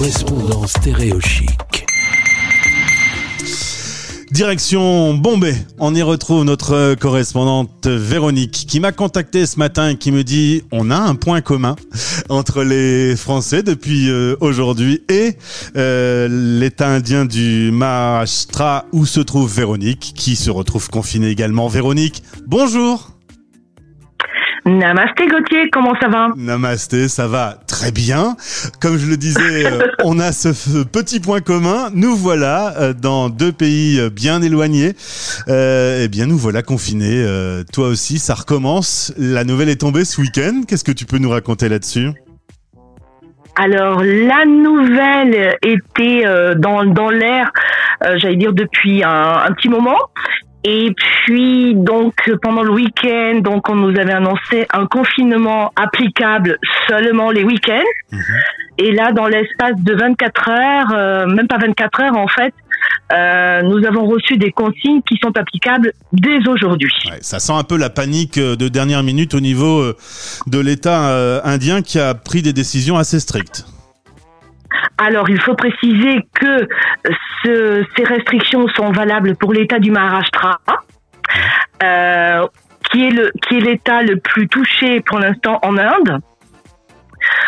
correspondant stéréochic. Direction Bombay, on y retrouve notre correspondante Véronique qui m'a contacté ce matin et qui me dit on a un point commun entre les Français depuis euh, aujourd'hui et euh, l'État indien du Maharashtra où se trouve Véronique qui se retrouve confinée également. Véronique, bonjour Namasté Gauthier, comment ça va? Namasté, ça va très bien. Comme je le disais, euh, on a ce petit point commun. Nous voilà euh, dans deux pays euh, bien éloignés. Eh bien, nous voilà confinés. toi aussi, ça recommence. La nouvelle est tombée ce week-end. Qu'est-ce que tu peux nous raconter là-dessus? Alors la nouvelle était dans, dans l'air, j'allais dire depuis un, un, petit moment. Et puis donc pendant le week-end, donc on nous avait annoncé un confinement applicable seulement les week-ends. Mhm. Et là, dans l'espace de 24 heures, euh, même pas 24 heures en fait, euh, nous avons reçu des consignes qui sont applicables dès aujourd'hui. Ouais, ça sent un peu la panique euh, de dernière minute au niveau de l'État indien qui a pris des décisions assez strictes. Alors, il faut préciser que ces restrictions sont valables pour l'État du Maharashtra, euh, qui est le qui est l'État le plus touché pour l'instant en Inde.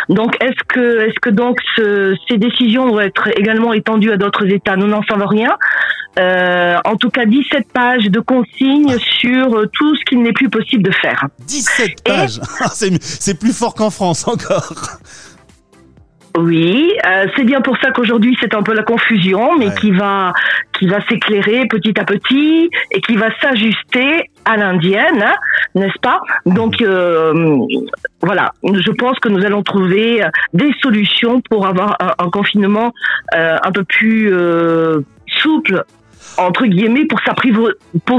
Donc, est-ce que est-ce que donc ces décisions vont être également étendues à d'autres États? Nous n'en savons rien. Euh, en tout cas, 17 pages de consignes sur tout ce qu'il n'est plus possible de faire. 17 pages C'est plus fort qu'en France encore oui, euh, c'est bien pour ça qu'aujourd'hui c'est un peu la confusion, mais qui va qui va s'éclairer petit à petit et qui va s'ajuster à l'indienne, n'est-ce pas? Donc euh, voilà, je pense que nous allons trouver des solutions pour avoir un, confinement euh, un peu plus souple entre guillemets pour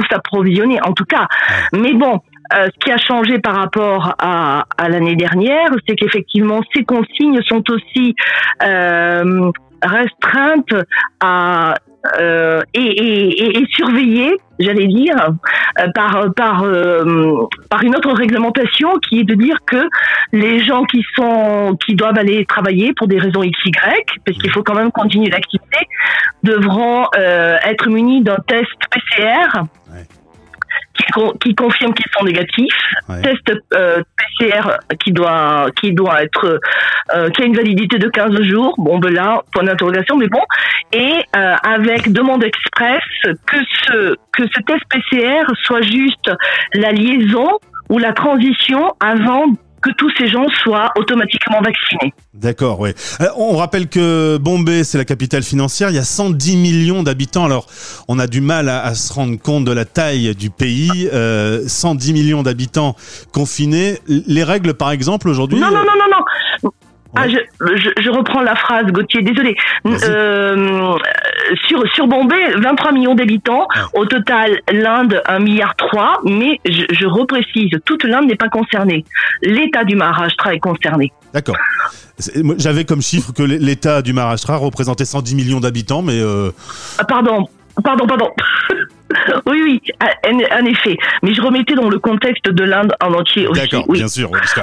s'approvisionner en tout cas. Mais bon, euh, ce qui a changé par rapport à, à l'année dernière, c'est qu'effectivement ces consignes sont aussi euh, restreintes à euh, et, et, et, surveillées, j'allais dire, euh, par par euh, par une autre réglementation qui est de dire que les gens qui sont qui doivent aller travailler pour des raisons XY, parce qu'il faut quand même continuer l'activité, devront être munis d'un test PCR. Qui, confirme qu'ils sont négatifs, test euh, PCR qui doit qui doit être euh, qui a une validité de 15 jours. Bon ben là point d'interrogation mais bon. Et euh, avec demande express que ce que ce test PCR soit juste la liaison ou la transition avant que tous ces gens soient automatiquement vaccinés. D'accord, oui. Euh, on rappelle que Bombay, c'est la capitale financière. Il y a 110 millions d'habitants. Alors, on a du mal à, se rendre compte de la taille du pays. Euh, 110 millions d'habitants confinés. Les règles, par exemple, aujourd'hui. Non, non, non, non, non. Ah, je, je, reprends la phrase, Gauthier, désolé. Euh, sur, sur Bombay, 23 millions d'habitants. Ah. Au total, l'Inde, 1 milliard 3. Mais je, je reprécise, toute l'Inde n'est pas concernée. L'État du Maharashtra est concerné. D'accord. J'avais comme chiffre que l'État du Maharashtra représentait 110 millions d'habitants, mais... Euh... Ah, pardon, pardon, pardon. oui, oui, en effet. Mais je remettais dans le contexte de l'Inde en entier aussi. D'accord, bien sûr. Parce que,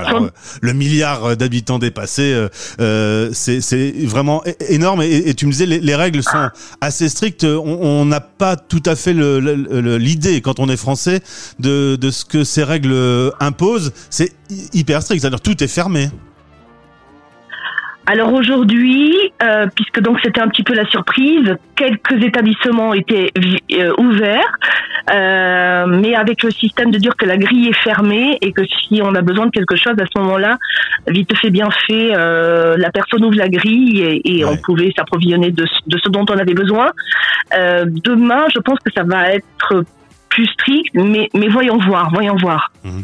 le milliard d'habitants dépassés, euh, euh c'est vraiment énorme. Et, tu me disais, les, règles sont assez strictes. On n'a pas tout à fait l'idée, quand on est français, de, de ce que ces règles imposent. C'est hyper strict. C'est-à-dire tout est fermé. Alors aujourd'hui, euh, puisque donc c'était un petit peu la surprise, quelques établissements étaient euh, ouverts, euh, mais avec le système de dire que la grille est fermée et que si on a besoin de quelque chose à ce moment-là, vite fait bien fait, la personne ouvre la grille et, on pouvait s'approvisionner de, de, ce dont on avait besoin. demain, je pense que ça va être plus strict, mais, mais voyons voir, voyons voir. Mhm.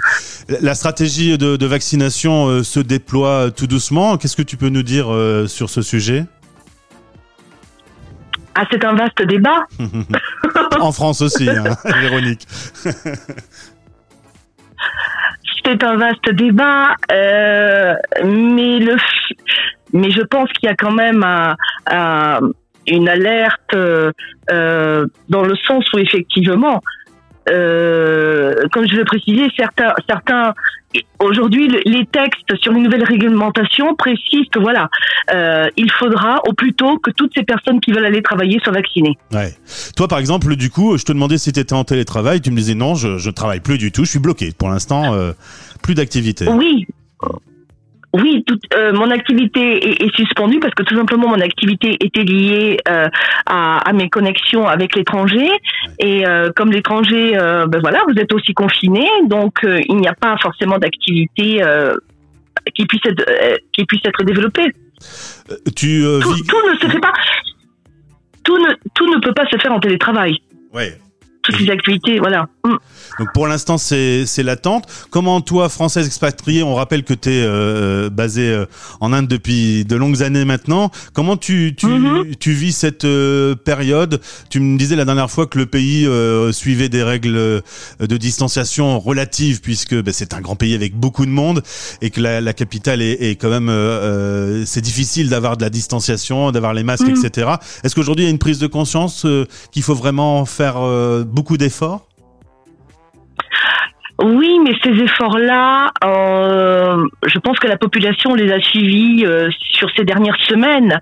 La stratégie de, vaccination euh, se déploie tout doucement. Qu'est-ce que tu peux nous dire euh, sur ce sujet? Ah, c'est un vaste débat. en France aussi, hein, Véronique. c'est un vaste débat, euh, mais le, mais je pense qu'il y a quand même une alerte dans le sens où effectivement euh, comme je le précisais, certains, certains aujourd'hui les textes sur les nouvelles réglementations précisent que voilà, euh, il faudra au plus tôt que toutes ces personnes qui veulent aller travailler soient vaccinées. Ouais. Toi, par exemple, du coup, je te demandais si tu étais en télétravail, tu me disais non, je, je travaille plus du tout, je suis bloqué pour l'instant, euh, plus d'activité. Oui. Oui, toute, euh, mon activité est, est, suspendue parce que tout simplement mon activité était liée euh, à, à, mes connexions avec l'étranger et euh, comme l'étranger, euh, ben voilà, vous êtes aussi confiné, donc euh, il n'y a pas forcément d'activité qui puisse être qui puisse être développée. tu tout, vis... tout, ne se fait pas. Tout ne tout ne peut pas se faire en télétravail. Ouais. Toutes les activités, voilà. Mm. Donc pour l'instant, c'est l'attente. Comment toi, française expatriée, on rappelle que tu es euh, basée euh, en Inde depuis de longues années maintenant. Comment tu, tu, mm -hmm. tu vis cette euh, période? Tu me disais la dernière fois que le pays euh, suivait des règles euh, de distanciation relatives puisque ben, c'est un grand pays avec beaucoup de monde et que la, la capitale est, est, quand même... Euh, c'est difficile d'avoir de la distanciation, d'avoir les masques, mm -hmm. etc. Est-ce qu'aujourd'hui, il y a une prise de conscience qu'il faut vraiment faire beaucoup d'efforts? Oui, mais ces efforts-là, euh, je pense que la population les a suivis euh, sur ces dernières semaines.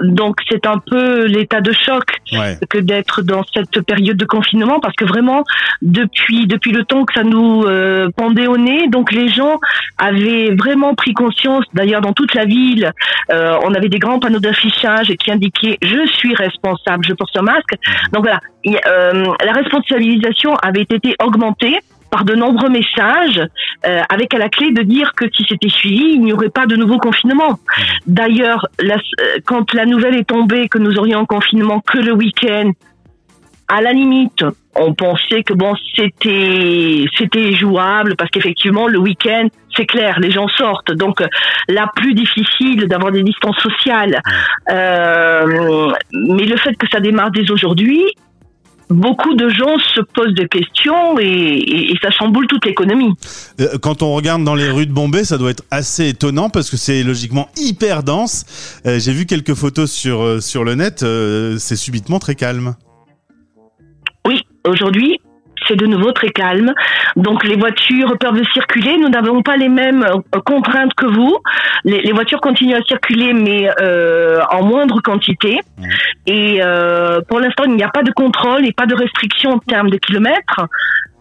Donc c'est un peu l'état de choc ouais. que d'être dans cette période de confinement, parce que vraiment depuis depuis le temps que ça nous euh, pendait au nez, donc les gens avaient vraiment pris conscience. D'ailleurs, dans toute la ville, euh, on avait des grands panneaux d'affichage qui indiquaient "Je suis responsable, je porte un masque". Donc voilà, y, euh, la responsabilisation avait été augmentée par de nombreux messages euh, avec à la clé de dire que si c'était suivi, il n'y aurait pas de nouveau confinement. D'ailleurs, la, quand la nouvelle est tombée que nous aurions un confinement que le week-end, à la limite, on pensait que bon, c'était c'était jouable parce qu'effectivement le week-end, c'est clair, les gens sortent. Donc là, plus difficile d'avoir des distances sociales. Euh, mais le fait que ça démarre dès aujourd'hui, beaucoup de gens se posent des questions et, et, et ça chamboule toute l'économie. Euh, quand on regarde dans les rues de Bombay, ça doit être assez étonnant parce que c'est logiquement hyper dense. Euh, J'ai vu quelques photos sur, euh, sur le net, euh, c'est subitement très calme. Oui, aujourd'hui, c'est de nouveau très calme. Donc les voitures peuvent circuler. Nous n'avons pas les mêmes contraintes que vous. Les, les voitures continuent à circuler, mais euh, en moindre quantité. Mmh. Et euh, pour l'instant, il n'y a pas de contrôle et pas de restriction en termes de kilomètres.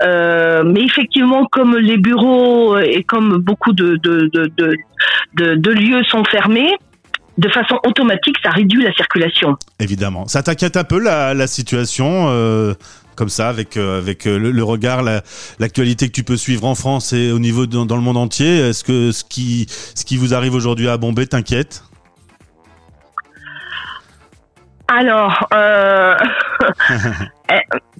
Euh, mais effectivement, comme les bureaux et comme beaucoup de, lieux sont fermés, de façon automatique, ça réduit la circulation. Évidemment. Ça t'inquiète un peu la, situation euh, comme ça, avec, avec le, regard, l'actualité la, que tu peux suivre en France et au niveau dans le monde entier? Est-ce que ce qui, ce qui vous arrive aujourd'hui à Bombay t'inquiète? Alors, euh,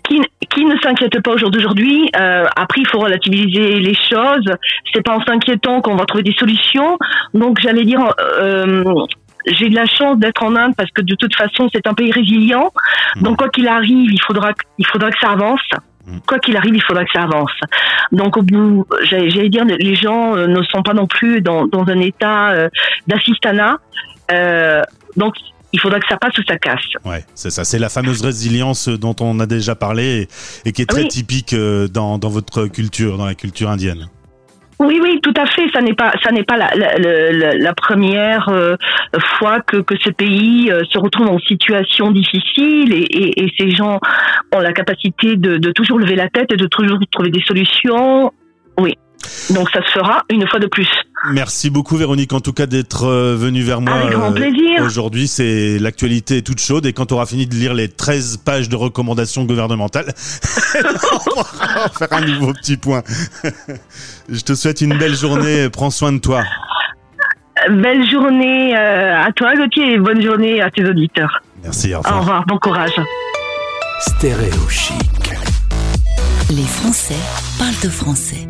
qui, qui ne s'inquiète pas au jour d'aujourd'hui euh, Après, il faut relativiser les choses. C'est pas en s'inquiétant qu'on va trouver des solutions. Donc, j'allais dire, euh, j'ai de la chance d'être en Inde parce que de toute façon, c'est un pays résilient. Donc, quoi qu'il arrive, il faudra, il faudra que ça avance. Quoi qu'il arrive, il faudra que ça avance. Donc, au bout, j'allais dire, les gens ne sont pas non plus dans, dans un état euh, d'assistanat. Euh, donc, il faudra que ça passe ou ça casse. Ouais, c'est ça. C'est la fameuse résilience dont on a déjà parlé et, et qui est très oui. typique euh, dans, dans votre culture, dans la culture indienne. Oui, oui, tout à fait. Ça n'est pas, ça n'est pas la, la, la, la première euh, fois que, que ce pays euh, se retrouve en situation difficile et, et, et, ces gens ont la capacité de, de toujours lever la tête et de toujours trouver des solutions. Oui. Donc ça se fera une fois de plus. Merci beaucoup Véronique en tout cas d'être euh, venue vers moi Avec grand plaisir. Euh, aujourd'hui. C'est l'actualité toute chaude et quand on aura fini de lire les 13 pages de recommandations gouvernementales, on va faire un nouveau petit point. Je te souhaite une belle journée, prends soin de toi. Belle journée euh, à toi Gauthier et bonne journée à tes auditeurs. Merci, au revoir. Au revoir, bon courage. Stéréo chic. Les Français parlent de français.